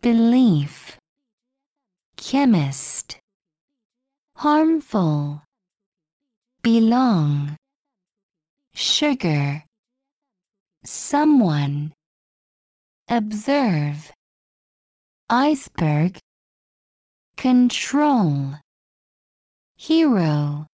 belief. Chemist. Harmful. Belong. Sugar. Someone. Observe. Iceberg. Control. Hero.